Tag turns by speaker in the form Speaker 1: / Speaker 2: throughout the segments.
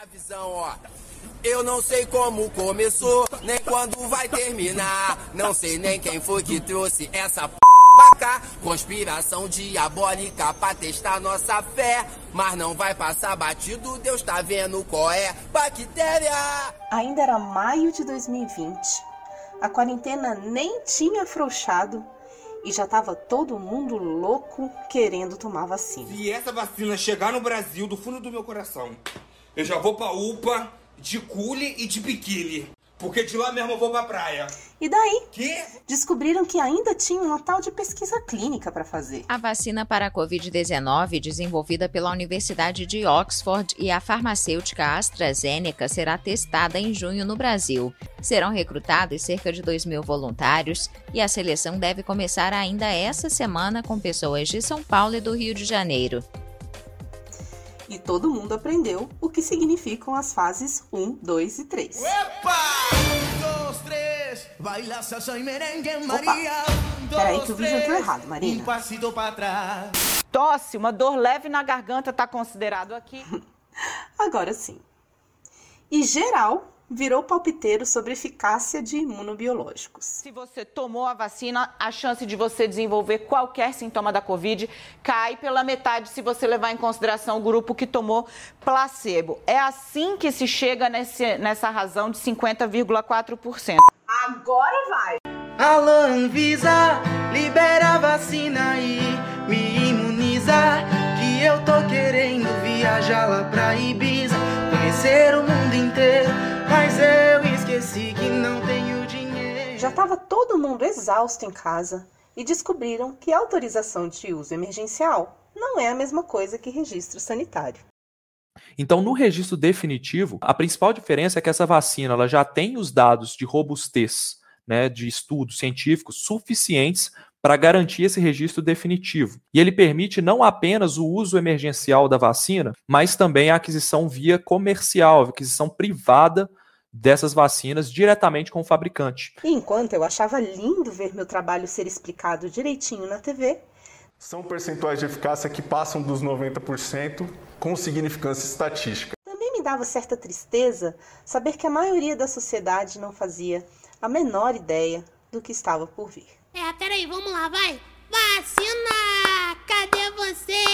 Speaker 1: a visão, ó. Eu não sei como começou, nem quando vai terminar. Não sei nem quem foi que trouxe essa p pra cá. Conspiração diabólica pra testar nossa fé. Mas não vai passar batido, Deus tá vendo qual é. Bactéria!
Speaker 2: Ainda era maio de 2020. A quarentena nem tinha afrouxado e já tava todo mundo louco querendo tomar vacina.
Speaker 3: Se essa vacina chegar no Brasil, do fundo do meu coração, eu já vou pra UPA de cule e de biquíni. Porque de lá mesmo eu vou pra praia.
Speaker 2: E daí?
Speaker 3: Que?
Speaker 2: Descobriram que ainda tinha uma tal de pesquisa clínica para fazer.
Speaker 4: A vacina para a Covid-19, desenvolvida pela Universidade de Oxford e a farmacêutica AstraZeneca, será testada em junho no Brasil. Serão recrutados cerca de 2 mil voluntários e a seleção deve começar ainda essa semana com pessoas de São Paulo e do Rio de Janeiro.
Speaker 2: E todo mundo aprendeu o que significam as fases 1, 2 e 3.
Speaker 5: Baila salsa y merengue,
Speaker 2: Opa.
Speaker 5: Un,
Speaker 2: peraí que o vídeo entrou errado, Marina.
Speaker 5: atrás.
Speaker 6: Tosse, uma dor leve na garganta está considerado aqui.
Speaker 2: Agora sim. E geral virou palpiteiro sobre eficácia de imunobiológicos.
Speaker 6: Se você tomou a vacina, a chance de você desenvolver qualquer sintoma da Covid cai pela metade se você levar em consideração o grupo que tomou placebo. É assim que se chega nesse, nessa razão de 50,4%.
Speaker 2: Agora vai!
Speaker 5: Alô, Anvisa, libera a vacina e me imuniza. Que eu tô querendo viajar lá pra Ibiza, conhecer o mundo inteiro. Mas eu esqueci que não tenho dinheiro.
Speaker 2: Já estava todo mundo exausto em casa e descobriram que autorização de uso emergencial não é a mesma coisa que registro sanitário.
Speaker 7: Então, no registro definitivo, a principal diferença é que essa vacina ela já tem os dados de robustez, né, de estudos científicos suficientes para garantir esse registro definitivo. E ele permite não apenas o uso emergencial da vacina, mas também a aquisição via comercial, a aquisição privada dessas vacinas diretamente com o fabricante.
Speaker 2: E enquanto eu achava lindo ver meu trabalho ser explicado direitinho na TV,
Speaker 8: São percentuais de eficácia que passam dos 90% com significância estatística.
Speaker 2: também me dava certa tristeza saber que a maioria da sociedade não fazia a menor ideia do que estava por vir.
Speaker 9: É, peraí, vamos lá, vai. Vacina! Cadê você?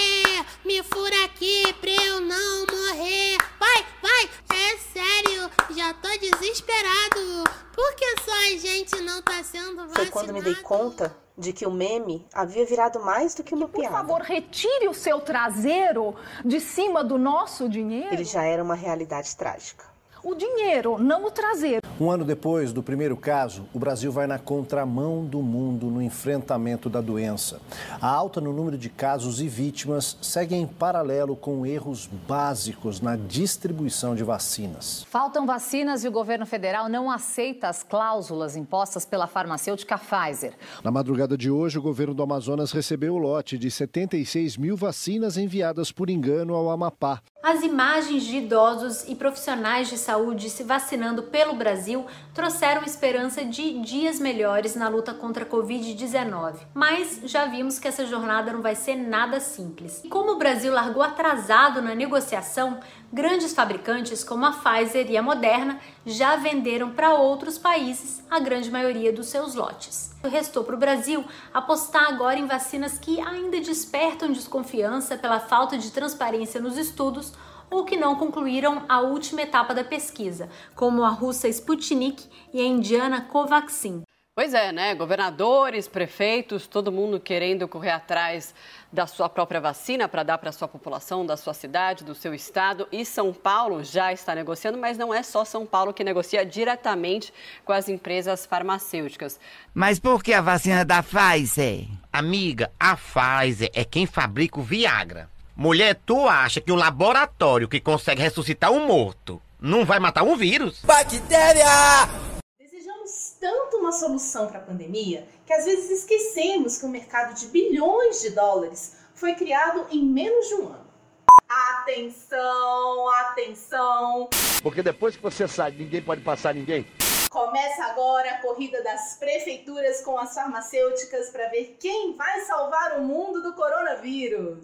Speaker 9: Me fura aqui pra eu não morrer. Vai, vai! É sério, já tô desesperado. Por que só a gente não tá sendo vacinado?
Speaker 2: Foi quando me dei conta de que o meme havia virado mais do que uma
Speaker 10: Por
Speaker 2: piada.
Speaker 10: favor, retire o seu traseiro de cima do nosso dinheiro.
Speaker 2: Ele já era uma realidade trágica.
Speaker 10: O dinheiro, não o traseiro.
Speaker 11: Um ano depois do primeiro caso, o Brasil vai na contramão do mundo no enfrentamento da doença. A alta no número de casos e vítimas segue em paralelo com erros básicos na distribuição de vacinas.
Speaker 12: Faltam vacinas e o governo federal não aceita as cláusulas impostas pela farmacêutica Pfizer.
Speaker 11: Na madrugada de hoje, o governo do Amazonas recebeu o lote de 76 mil vacinas enviadas por engano ao Amapá.
Speaker 13: As imagens de idosos e profissionais de saúde se vacinando pelo Brasil trouxeram esperança de dias melhores na luta contra a Covid-19. Mas já vimos que essa jornada não vai ser nada simples. E como o Brasil largou atrasado na negociação, grandes fabricantes como a Pfizer e a Moderna já venderam para outros países a grande maioria dos seus lotes. Restou para o Brasil apostar agora em vacinas que ainda despertam desconfiança pela falta de transparência nos estudos ou que não concluíram a última etapa da pesquisa, como a russa Sputnik e a indiana Covaxin.
Speaker 14: Pois é, né? Governadores, prefeitos, todo mundo querendo correr atrás da sua própria vacina para dar para a sua população, da sua cidade, do seu estado. E São Paulo já está negociando, mas não é só São Paulo que negocia diretamente com as empresas farmacêuticas.
Speaker 15: Mas por que a vacina da Pfizer? Amiga, a Pfizer é quem fabrica o Viagra. Mulher, tu acha que um laboratório que consegue ressuscitar um morto não vai matar um vírus?
Speaker 1: Bactéria!
Speaker 2: Tanto uma solução para a pandemia que às vezes esquecemos que o mercado de bilhões de dólares foi criado em menos de um ano. Atenção, atenção!
Speaker 16: Porque depois que você sai, ninguém pode passar ninguém.
Speaker 2: Começa agora a corrida das prefeituras com as farmacêuticas para ver quem vai salvar o mundo do coronavírus.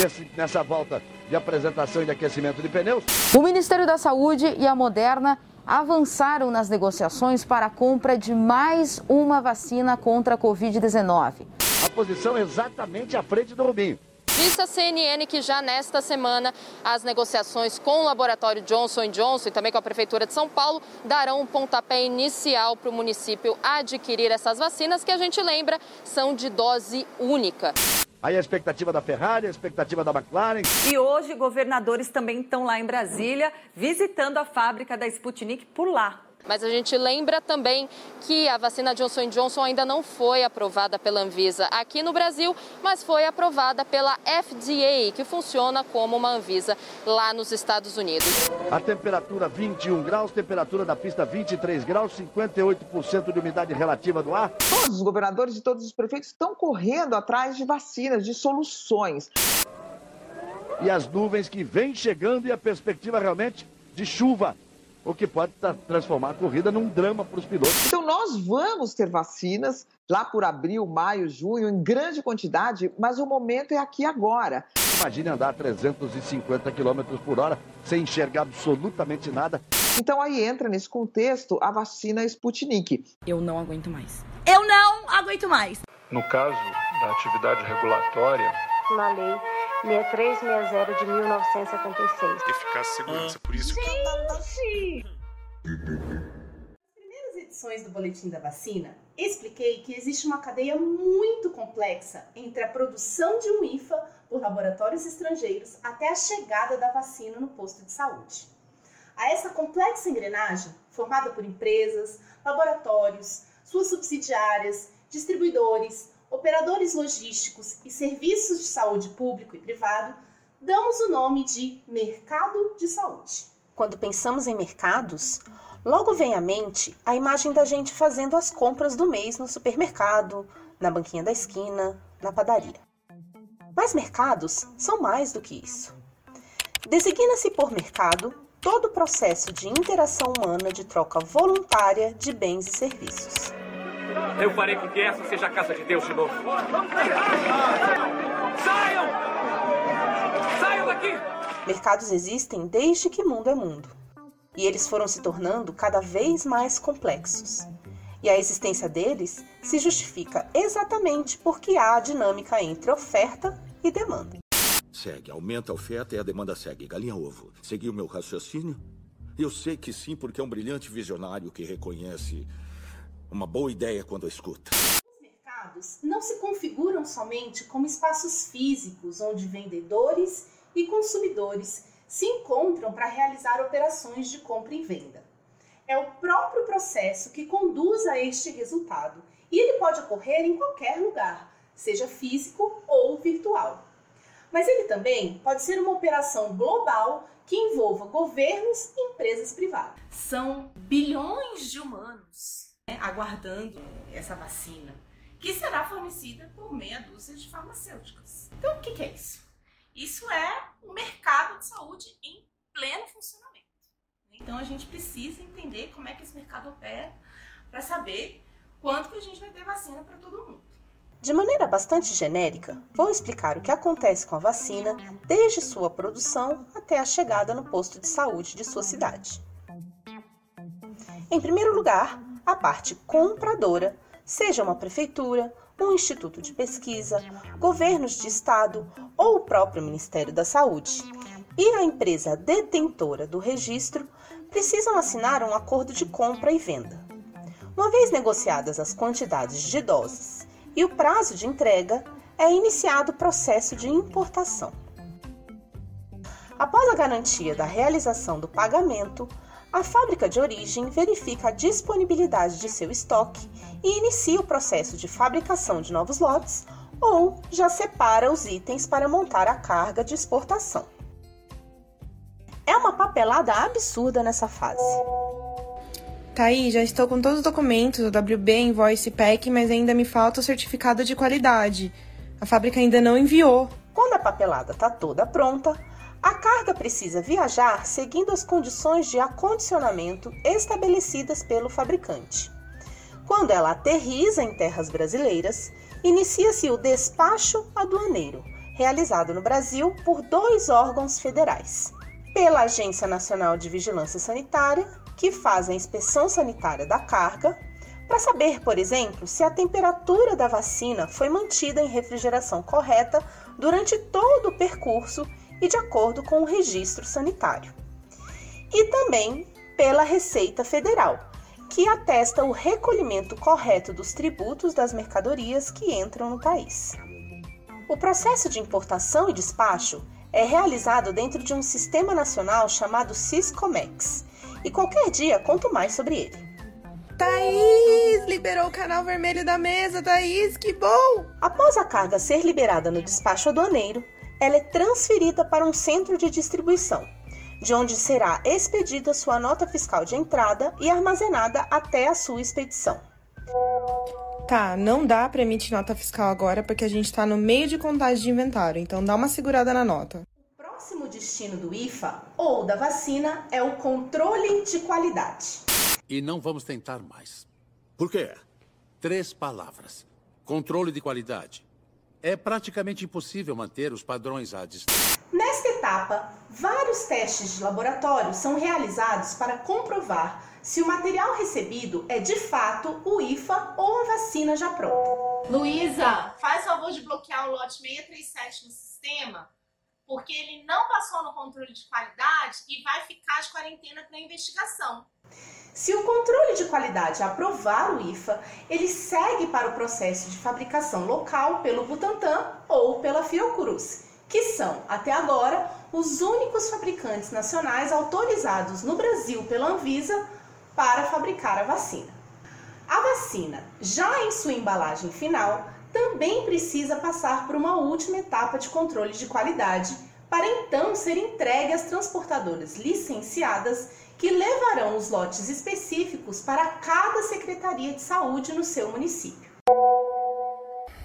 Speaker 16: nesse, nessa volta de apresentação e de aquecimento de pneus.
Speaker 17: O Ministério da Saúde e a Moderna avançaram nas negociações para a compra de mais uma vacina contra a Covid-19.
Speaker 16: A posição é exatamente à frente do Rubinho.
Speaker 18: Disse a CNN que já nesta semana as negociações com o laboratório Johnson Johnson e também com a Prefeitura de São Paulo darão um pontapé inicial para o município adquirir essas vacinas, que a gente lembra são de dose única.
Speaker 16: Aí a expectativa da Ferrari, a expectativa da McLaren.
Speaker 19: E hoje governadores também estão lá em Brasília visitando a fábrica da Sputnik por lá.
Speaker 18: Mas a gente lembra também que a vacina Johnson Johnson ainda não foi aprovada pela Anvisa aqui no Brasil, mas foi aprovada pela FDA, que funciona como uma Anvisa lá nos Estados Unidos.
Speaker 16: A temperatura 21 graus, temperatura da pista 23 graus, 58% de umidade relativa do ar.
Speaker 20: Todos os governadores e todos os prefeitos estão correndo atrás de vacinas, de soluções.
Speaker 16: E as nuvens que vêm chegando e a perspectiva realmente de chuva o que pode transformar a corrida num drama para os pilotos.
Speaker 20: Então, nós vamos ter vacinas lá por abril, maio, junho, em grande quantidade, mas o momento é aqui agora.
Speaker 16: Imagine andar a 350 km por hora sem enxergar absolutamente nada.
Speaker 20: Então, aí entra nesse contexto a vacina Sputnik.
Speaker 21: Eu não aguento mais. Eu não aguento mais.
Speaker 8: No caso da atividade regulatória,
Speaker 22: na lei 6360 de 1976.
Speaker 8: Eficácia e segurança, por isso
Speaker 2: que... Nas primeiras edições do Boletim da Vacina, expliquei que existe uma cadeia muito complexa entre a produção de um IFA por laboratórios estrangeiros até a chegada da vacina no posto de saúde. A essa complexa engrenagem, formada por empresas, laboratórios, suas subsidiárias, distribuidores, operadores logísticos e serviços de saúde público e privado, damos o nome de mercado de saúde. Quando pensamos em mercados, logo vem à mente a imagem da gente fazendo as compras do mês no supermercado, na banquinha da esquina, na padaria. Mas mercados são mais do que isso. Designa-se por mercado todo o processo de interação humana de troca voluntária de bens e serviços.
Speaker 23: Eu farei com que essa seja a casa de Deus de novo. Saiam! Saiam daqui!
Speaker 2: Mercados existem desde que mundo é mundo. E eles foram se tornando cada vez mais complexos. E a existência deles se justifica exatamente porque há a dinâmica entre oferta e demanda.
Speaker 24: Segue, aumenta a oferta e a demanda segue. Galinha ovo. Seguiu meu raciocínio? Eu sei que sim, porque é um brilhante visionário que reconhece uma boa ideia quando a escuta.
Speaker 2: Os mercados não se configuram somente como espaços físicos onde vendedores e consumidores se encontram para realizar operações de compra e venda. É o próprio processo que conduz a este resultado e ele pode ocorrer em qualquer lugar, seja físico ou virtual. Mas ele também pode ser uma operação global que envolva governos e empresas privadas.
Speaker 25: São bilhões de humanos né, aguardando essa vacina, que será fornecida por meia dúzia de farmacêuticas. Então, o que, que é isso? Isso é o mercado de saúde em pleno funcionamento. Então, a gente precisa entender como é que esse mercado opera para saber quanto que a gente vai ter vacina para todo mundo.
Speaker 2: De maneira bastante genérica, vou explicar o que acontece com a vacina desde sua produção até a chegada no posto de saúde de sua cidade. Em primeiro lugar, a parte compradora, seja uma prefeitura, um instituto de pesquisa, governos de estado ou o próprio Ministério da Saúde, e a empresa detentora do registro precisam assinar um acordo de compra e venda. Uma vez negociadas as quantidades de doses e o prazo de entrega, é iniciado o processo de importação. Após a garantia da realização do pagamento, a fábrica de origem verifica a disponibilidade de seu estoque e inicia o processo de fabricação de novos lotes ou já separa os itens para montar a carga de exportação. É uma papelada absurda nessa fase.
Speaker 26: Tá aí, já estou com todos os documentos, o WB, Invoice, PEC, mas ainda me falta o certificado de qualidade. A fábrica ainda não enviou.
Speaker 2: Quando a papelada está toda pronta, a carga precisa viajar seguindo as condições de acondicionamento estabelecidas pelo fabricante. Quando ela aterriza em terras brasileiras, inicia-se o despacho aduaneiro, realizado no Brasil por dois órgãos federais. Pela Agência Nacional de Vigilância Sanitária, que faz a inspeção sanitária da carga, para saber, por exemplo, se a temperatura da vacina foi mantida em refrigeração correta durante todo o percurso e de acordo com o registro sanitário. E também pela Receita Federal, que atesta o recolhimento correto dos tributos das mercadorias que entram no país. O processo de importação e despacho é realizado dentro de um sistema nacional chamado Siscomex, e qualquer dia conto mais sobre ele.
Speaker 26: Thaís! Liberou o canal vermelho da mesa, Thaís, que bom!
Speaker 2: Após a carga ser liberada no despacho aduaneiro, ela é transferida para um centro de distribuição, de onde será expedida sua nota fiscal de entrada e armazenada até a sua expedição.
Speaker 26: Tá, não dá para emitir nota fiscal agora porque a gente está no meio de contagem de inventário, então dá uma segurada na nota.
Speaker 2: O próximo destino do IFA ou da vacina é o controle de qualidade.
Speaker 27: E não vamos tentar mais.
Speaker 24: Por quê?
Speaker 27: Três palavras: controle de qualidade. É praticamente impossível manter os padrões à distância.
Speaker 2: Nesta etapa, vários testes de laboratório são realizados para comprovar se o material recebido é de fato o IFA ou a vacina já pronta.
Speaker 25: Luísa, faz favor de bloquear o lote 637 no sistema, porque ele não passou no controle de qualidade e vai ficar de quarentena para investigação.
Speaker 2: Se o controle de qualidade aprovar o IFA, ele segue para o processo de fabricação local pelo Butantan ou pela Fiocruz, que são, até agora, os únicos fabricantes nacionais autorizados no Brasil pela Anvisa para fabricar a vacina. A vacina, já em sua embalagem final, também precisa passar por uma última etapa de controle de qualidade, para então ser entregue às transportadoras licenciadas que levarão os lotes específicos para cada secretaria de saúde no seu município.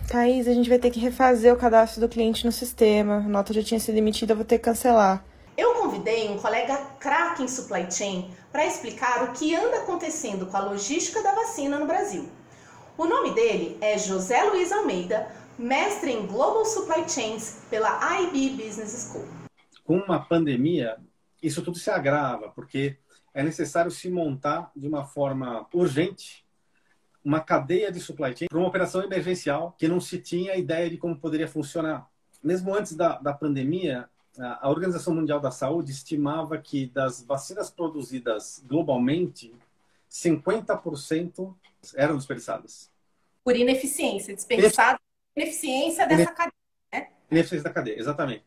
Speaker 26: Thaís, a gente vai ter que refazer o cadastro do cliente no sistema. A nota já tinha sido emitida, eu vou ter que cancelar.
Speaker 2: Eu convidei um colega craque em supply chain para explicar o que anda acontecendo com a logística da vacina no Brasil. O nome dele é José Luiz Almeida, mestre em Global Supply Chains pela IB Business School.
Speaker 28: Com uma pandemia, isso tudo se agrava, porque é necessário se montar de uma forma urgente uma cadeia de supply chain para uma operação emergencial que não se tinha ideia de como poderia funcionar. Mesmo antes da, da pandemia, a Organização Mundial da Saúde estimava que das vacinas produzidas globalmente, 50% eram desperdiçadas.
Speaker 25: Por ineficiência, desperdiçada ineficiência dessa cadeia, né?
Speaker 28: Ineficiência da cadeia, exatamente.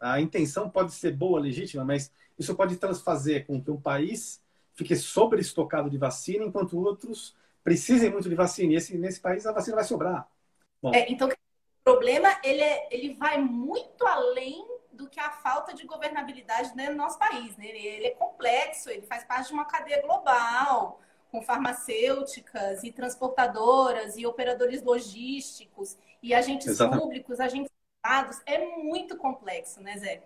Speaker 28: A intenção pode ser boa, legítima, mas isso pode fazer com que um país fique sobreestocado de vacina, enquanto outros precisem muito de vacina. E esse, nesse país a vacina vai sobrar.
Speaker 25: É, então, o problema ele, é, ele vai muito além do que a falta de governabilidade né, no nosso país. Né? Ele, ele é complexo, ele faz parte de uma cadeia global, com farmacêuticas e transportadoras e operadores logísticos e agentes Exatamente. públicos, agentes privados. É muito complexo, né, Zé?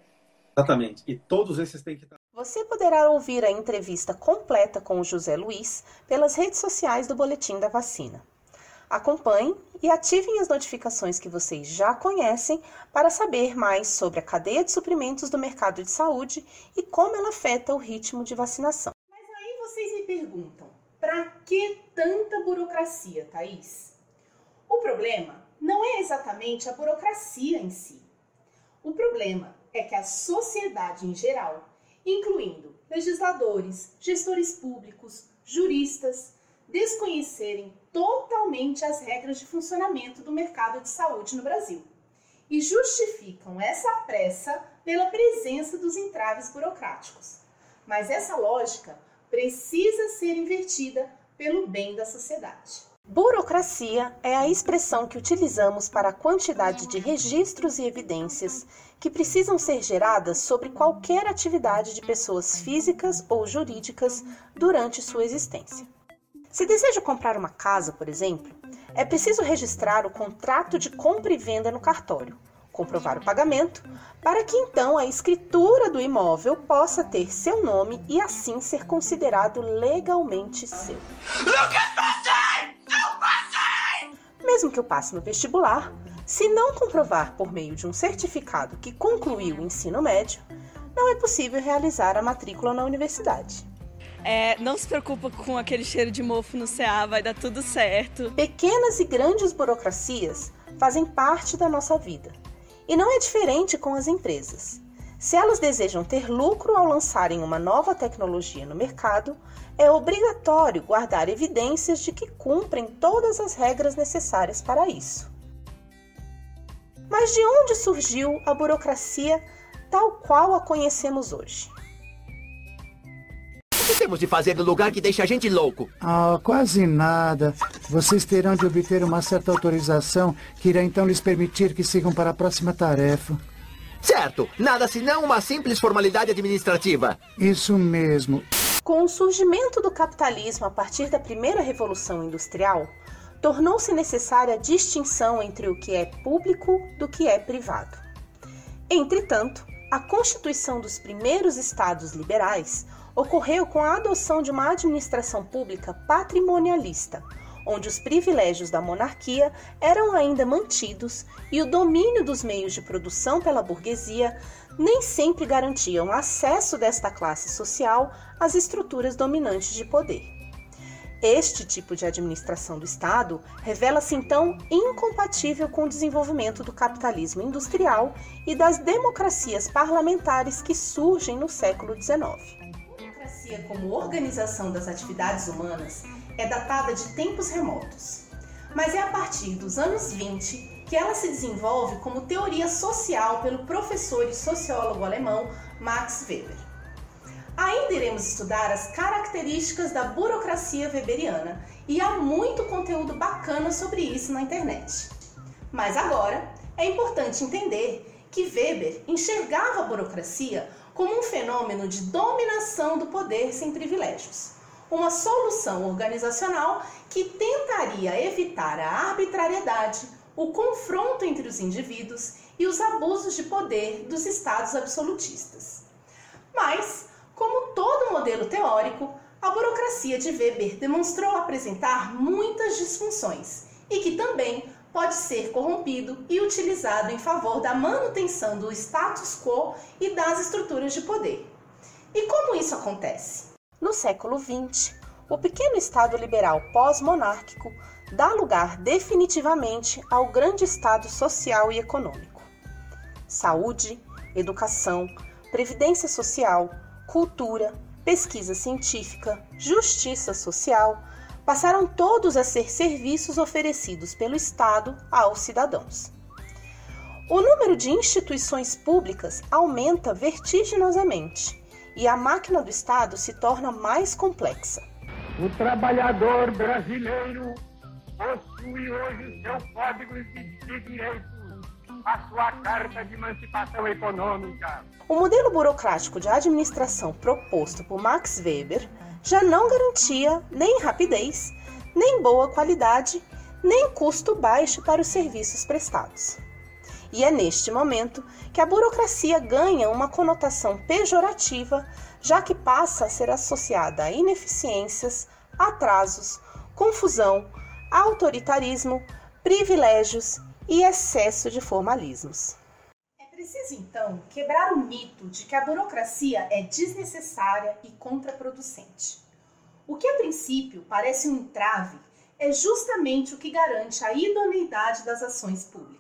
Speaker 28: Exatamente. E todos esses têm que estar.
Speaker 2: Você poderá ouvir a entrevista completa com o José Luiz pelas redes sociais do Boletim da Vacina. Acompanhem e ativem as notificações que vocês já conhecem para saber mais sobre a cadeia de suprimentos do mercado de saúde e como ela afeta o ritmo de vacinação. Mas aí vocês me perguntam, para que tanta burocracia, Thaís? O problema não é exatamente a burocracia em si. O problema é que a sociedade em geral, incluindo legisladores, gestores públicos, juristas, desconhecerem totalmente as regras de funcionamento do mercado de saúde no Brasil e justificam essa pressa pela presença dos entraves burocráticos. Mas essa lógica precisa ser invertida pelo bem da sociedade. Burocracia é a expressão que utilizamos para a quantidade de registros e evidências que precisam ser geradas sobre qualquer atividade de pessoas físicas ou jurídicas durante sua existência. Se deseja comprar uma casa, por exemplo, é preciso registrar o contrato de compra e venda no cartório, comprovar o pagamento, para que então a escritura do imóvel possa ter seu nome e assim ser considerado legalmente seu. Mesmo que eu passe no vestibular, Se não comprovar por meio de um certificado que concluiu o ensino médio, não é possível realizar a matrícula na universidade.
Speaker 29: É, não se preocupa com aquele cheiro de mofo no CA, vai dar tudo certo.
Speaker 2: Pequenas e grandes burocracias fazem parte da nossa vida. E não é diferente com as empresas. Se elas desejam ter lucro ao lançarem uma nova tecnologia no mercado, é obrigatório guardar evidências de que cumprem todas as regras necessárias para isso. Mas de onde surgiu a burocracia tal qual a conhecemos hoje?
Speaker 30: O que temos de fazer no lugar que deixa a gente louco?
Speaker 31: Ah, quase nada. Vocês terão de obter uma certa autorização que irá então lhes permitir que sigam para a próxima tarefa.
Speaker 30: Certo, nada senão uma simples formalidade administrativa.
Speaker 31: Isso mesmo.
Speaker 2: Com o surgimento do capitalismo a partir da primeira revolução industrial, tornou-se necessária a distinção entre o que é público do que é privado. Entretanto, a constituição dos primeiros estados liberais ocorreu com a adoção de uma administração pública patrimonialista, onde os privilégios da monarquia eram ainda mantidos e o domínio dos meios de produção pela burguesia nem sempre garantiam acesso desta classe social às estruturas dominantes de poder. Este tipo de administração do Estado revela-se então incompatível com o desenvolvimento do capitalismo industrial e das democracias parlamentares que surgem no século XIX. A democracia, como organização das atividades humanas, é datada de tempos remotos, mas é a partir dos anos 20 que ela se desenvolve como teoria social pelo professor e sociólogo alemão Max Weber. Ainda iremos estudar as características da burocracia weberiana e há muito conteúdo bacana sobre isso na internet. Mas agora é importante entender que Weber enxergava a burocracia como um fenômeno de dominação do poder sem privilégios uma solução organizacional que tentaria evitar a arbitrariedade, o confronto entre os indivíduos e os abusos de poder dos estados absolutistas. Mas, como todo modelo teórico, a burocracia de Weber demonstrou apresentar muitas disfunções e que também pode ser corrompido e utilizado em favor da manutenção do status quo e das estruturas de poder. E como isso acontece? No século XX, o pequeno Estado liberal pós-monárquico dá lugar definitivamente ao grande Estado social e econômico. Saúde, educação, previdência social, cultura, pesquisa científica, justiça social passaram todos a ser serviços oferecidos pelo Estado aos cidadãos. O número de instituições públicas aumenta vertiginosamente e a máquina do Estado se torna mais complexa.
Speaker 32: O trabalhador brasileiro possui hoje seu código de direitos, a sua carta de emancipação econômica.
Speaker 2: O modelo burocrático de administração proposto por Max Weber já não garantia nem rapidez, nem boa qualidade, nem custo baixo para os serviços prestados. E é neste momento que a burocracia ganha uma conotação pejorativa, já que passa a ser associada a ineficiências, atrasos, confusão, autoritarismo, privilégios e excesso de formalismos. É preciso então quebrar o mito de que a burocracia é desnecessária e contraproducente. O que a princípio parece um entrave é justamente o que garante a idoneidade das ações públicas.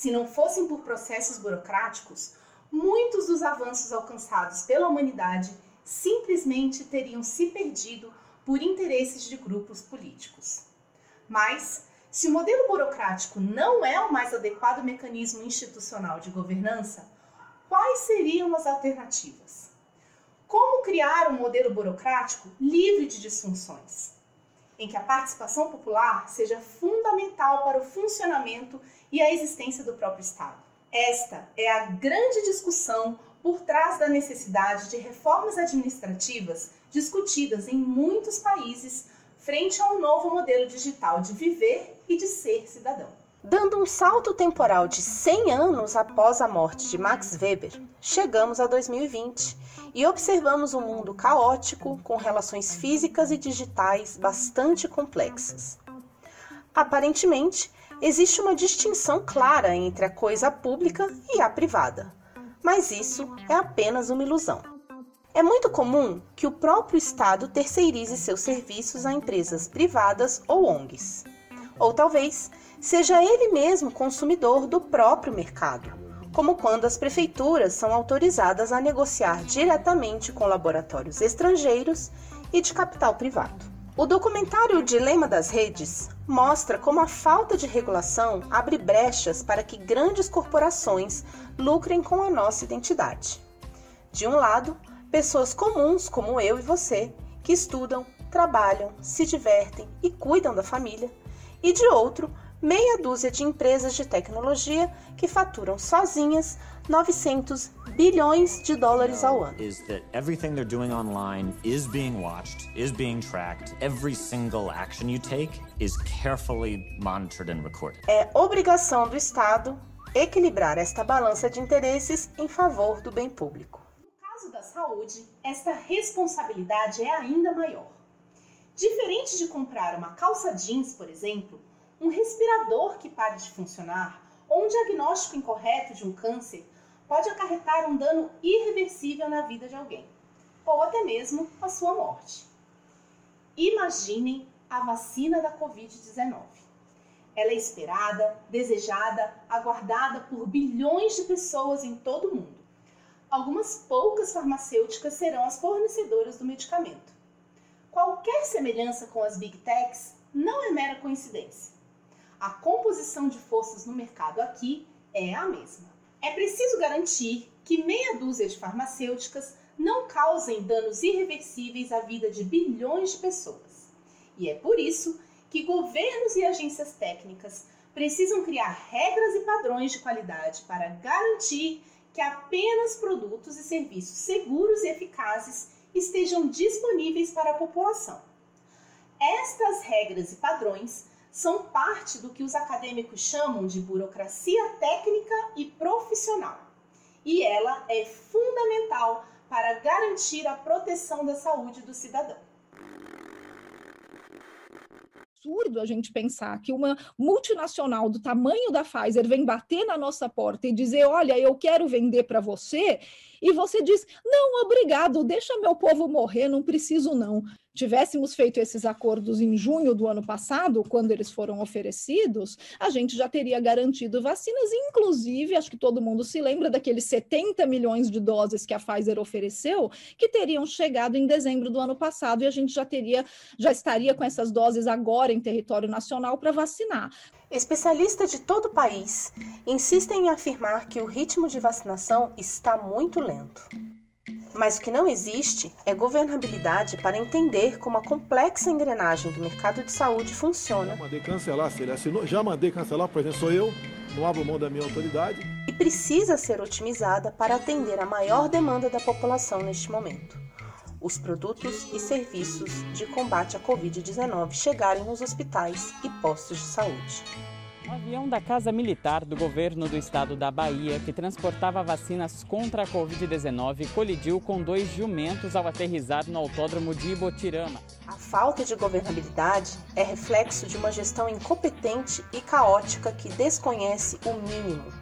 Speaker 2: Se não fossem por processos burocráticos, muitos dos avanços alcançados pela humanidade simplesmente teriam se perdido por interesses de grupos políticos. Mas, se o modelo burocrático não é o mais adequado mecanismo institucional de governança, quais seriam as alternativas? Como criar um modelo burocrático livre de disfunções, em que a participação popular seja fundamental para o funcionamento e a existência do próprio Estado. Esta é a grande discussão por trás da necessidade de reformas administrativas discutidas em muitos países frente a um novo modelo digital de viver e de ser cidadão. Dando um salto temporal de 100 anos após a morte de Max Weber, chegamos a 2020 e observamos um mundo caótico com relações físicas e digitais bastante complexas. Aparentemente, existe uma distinção clara entre a coisa pública e a privada. Mas isso é apenas uma ilusão. É muito comum que o próprio Estado terceirize seus serviços a empresas privadas ou ONGs. Ou talvez seja ele mesmo consumidor do próprio mercado, como quando as prefeituras são autorizadas a negociar diretamente com laboratórios estrangeiros e de capital privado. O documentário O Dilema das Redes mostra como a falta de regulação abre brechas para que grandes corporações lucrem com a nossa identidade. De um lado, pessoas comuns como eu e você, que estudam, trabalham, se divertem e cuidam da família, e de outro, meia dúzia de empresas de tecnologia que faturam sozinhas 900 bilhões de dólares ao ano.
Speaker 33: Is that everything they're doing online is being watched, is being tracked. Every single action you take is carefully monitored and recorded.
Speaker 2: É obrigação do Estado equilibrar esta balança de interesses em favor do bem público. No caso da saúde, esta responsabilidade é ainda maior. Diferente de comprar uma calça jeans, por exemplo, um respirador que pare de funcionar ou um diagnóstico incorreto de um câncer pode acarretar um dano irreversível na vida de alguém, ou até mesmo a sua morte. Imaginem a vacina da Covid-19. Ela é esperada, desejada, aguardada por bilhões de pessoas em todo o mundo. Algumas poucas farmacêuticas serão as fornecedoras do medicamento. Qualquer semelhança com as Big Techs não é mera coincidência a composição de forças no mercado aqui é a mesma. É preciso garantir que meia dúzia de farmacêuticas não causem danos irreversíveis à vida de bilhões de pessoas. E é por isso que governos e agências técnicas precisam criar regras e padrões de qualidade para garantir que apenas produtos e serviços seguros e eficazes estejam disponíveis para a população. Estas regras e padrões são parte do que os acadêmicos chamam de burocracia técnica e profissional. E ela é fundamental para garantir a proteção da saúde do cidadão
Speaker 34: absurdo a gente pensar que uma multinacional do tamanho da Pfizer vem bater na nossa porta e dizer: olha, eu quero vender para você, e você diz: não, obrigado, deixa meu povo morrer, não preciso não tivéssemos feito esses acordos em junho do ano passado, quando eles foram oferecidos, a gente já teria garantido vacinas, inclusive, acho que todo mundo se lembra daqueles 70 milhões de doses que a Pfizer ofereceu, que teriam chegado em dezembro do ano passado e a gente já teria, já estaria com essas doses agora em território nacional para vacinar.
Speaker 2: Especialistas de todo o país insistem em afirmar que o ritmo de vacinação está muito lento. Mas o que não existe é governabilidade para entender como a complexa engrenagem do mercado de saúde funciona.
Speaker 8: Mandei cancelar, se ele assinou, já mandei cancelar, por exemplo, sou eu, não abro mão da minha autoridade.
Speaker 2: E precisa ser otimizada para atender a maior demanda da população neste momento. Os produtos e serviços de combate à Covid-19 chegarem nos hospitais e postos de saúde.
Speaker 35: Um avião da Casa Militar do governo do estado da Bahia, que transportava vacinas contra a Covid-19, colidiu com dois jumentos ao aterrizar no autódromo de Ibotirama.
Speaker 2: A falta de governabilidade é reflexo de uma gestão incompetente e caótica que desconhece o mínimo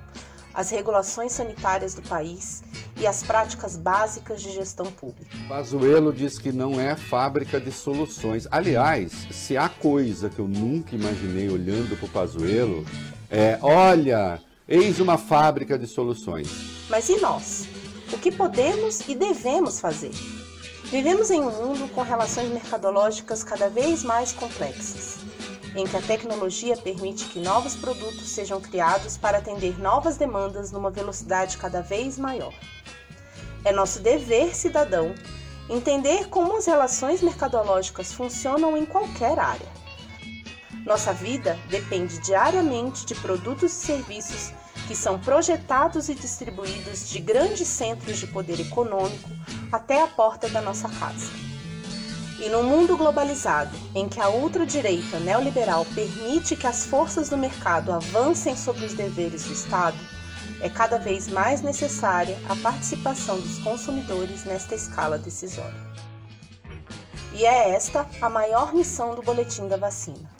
Speaker 2: as regulações sanitárias do país e as práticas básicas de gestão pública.
Speaker 36: Pazuello diz que não é fábrica de soluções. Aliás, se há coisa que eu nunca imaginei olhando para o Pazuello, é, olha, eis uma fábrica de soluções.
Speaker 2: Mas e nós? O que podemos e devemos fazer? Vivemos em um mundo com relações mercadológicas cada vez mais complexas em que a tecnologia permite que novos produtos sejam criados para atender novas demandas numa velocidade cada vez maior. É nosso dever cidadão entender como as relações mercadológicas funcionam em qualquer área. Nossa vida depende diariamente de produtos e serviços que são projetados e distribuídos de grandes centros de poder econômico até a porta da nossa casa. E num mundo globalizado, em que a ultradireita neoliberal permite que as forças do mercado avancem sobre os deveres do Estado, é cada vez mais necessária a participação dos consumidores nesta escala decisória. E é esta a maior missão do Boletim da Vacina: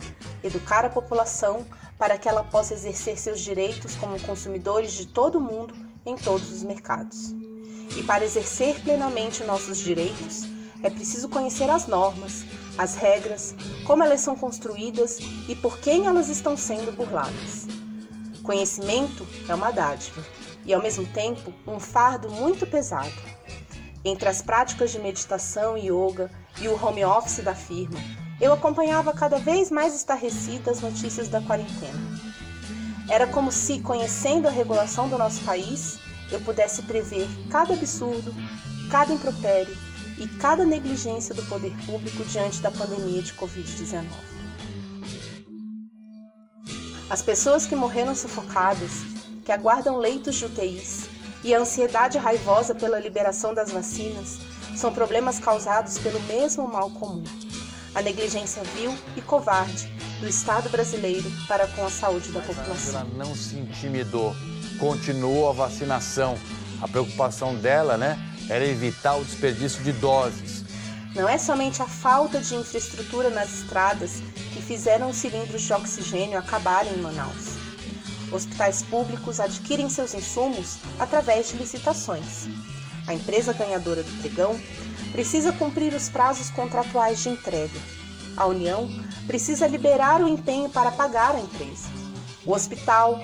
Speaker 2: educar a população para que ela possa exercer seus direitos como consumidores de todo mundo em todos os mercados. E para exercer plenamente nossos direitos, é preciso conhecer as normas, as regras, como elas são construídas e por quem elas estão sendo burladas. Conhecimento é uma dádiva e, ao mesmo tempo, um fardo muito pesado. Entre as práticas de meditação e yoga e o home office da firma, eu acompanhava cada vez mais estarrecida as notícias da quarentena. Era como se, conhecendo a regulação do nosso país, eu pudesse prever cada absurdo, cada impropério e cada negligência do poder público diante da pandemia de Covid-19. As pessoas que morreram sufocadas, que aguardam leitos de UTIs e a ansiedade raivosa pela liberação das vacinas são problemas causados pelo mesmo mal comum a negligência vil e covarde do Estado brasileiro para com a saúde da população.
Speaker 37: Ela não se intimidou, continuou a vacinação. A preocupação dela, né, era evitar o desperdício de doses.
Speaker 2: Não é somente a falta de infraestrutura nas estradas que fizeram os cilindros de oxigênio acabarem em Manaus. Hospitais públicos adquirem seus insumos através de licitações. A empresa ganhadora do pregão precisa cumprir os prazos contratuais de entrega. A União precisa liberar o empenho para pagar a empresa. O hospital,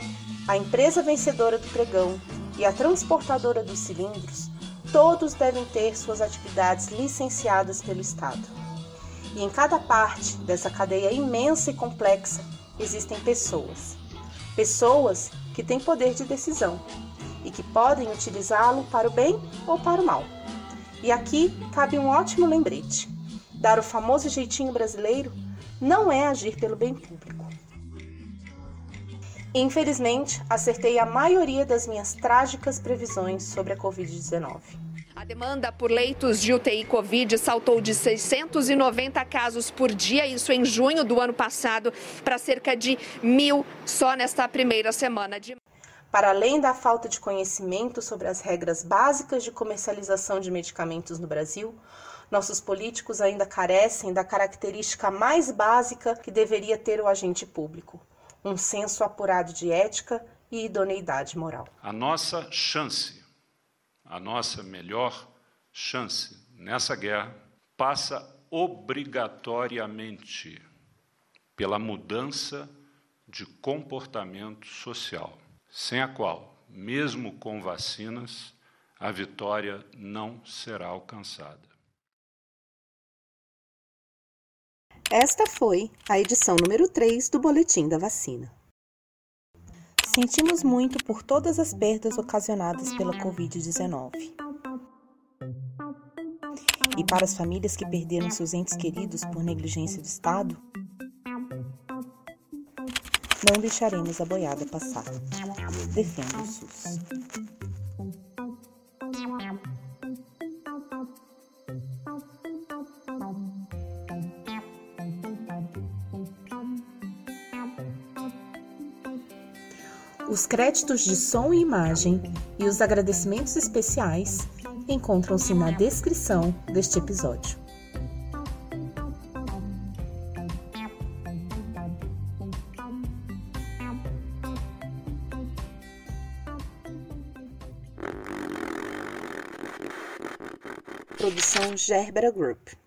Speaker 2: a empresa vencedora do pregão e a transportadora dos cilindros, todos devem ter suas atividades licenciadas pelo Estado. E em cada parte dessa cadeia imensa e complexa existem pessoas. Pessoas que têm poder de decisão e que podem utilizá-lo para o bem ou para o mal. E aqui cabe um ótimo lembrete: dar o famoso jeitinho brasileiro não é agir pelo bem público. Infelizmente, acertei a maioria das minhas trágicas previsões sobre a Covid-19.
Speaker 38: A demanda por leitos de UTI Covid saltou de 690 casos por dia, isso em junho do ano passado, para cerca de mil só nesta primeira semana de
Speaker 2: para além da falta de conhecimento sobre as regras básicas de comercialização de medicamentos no Brasil, nossos políticos ainda carecem da característica mais básica que deveria ter o agente público: um senso apurado de ética e idoneidade moral.
Speaker 39: A nossa chance, a nossa melhor chance nessa guerra passa obrigatoriamente pela mudança de comportamento social sem a qual, mesmo com vacinas, a vitória não será alcançada.
Speaker 2: Esta foi a edição número 3 do Boletim da Vacina. Sentimos muito por todas as perdas ocasionadas pela Covid-19. E para as famílias que perderam seus entes queridos por negligência do Estado, não deixaremos a boiada passar. Defenda o SUS. Os créditos de som e imagem e os agradecimentos especiais encontram-se na descrição deste episódio. Produção Gerbera Group.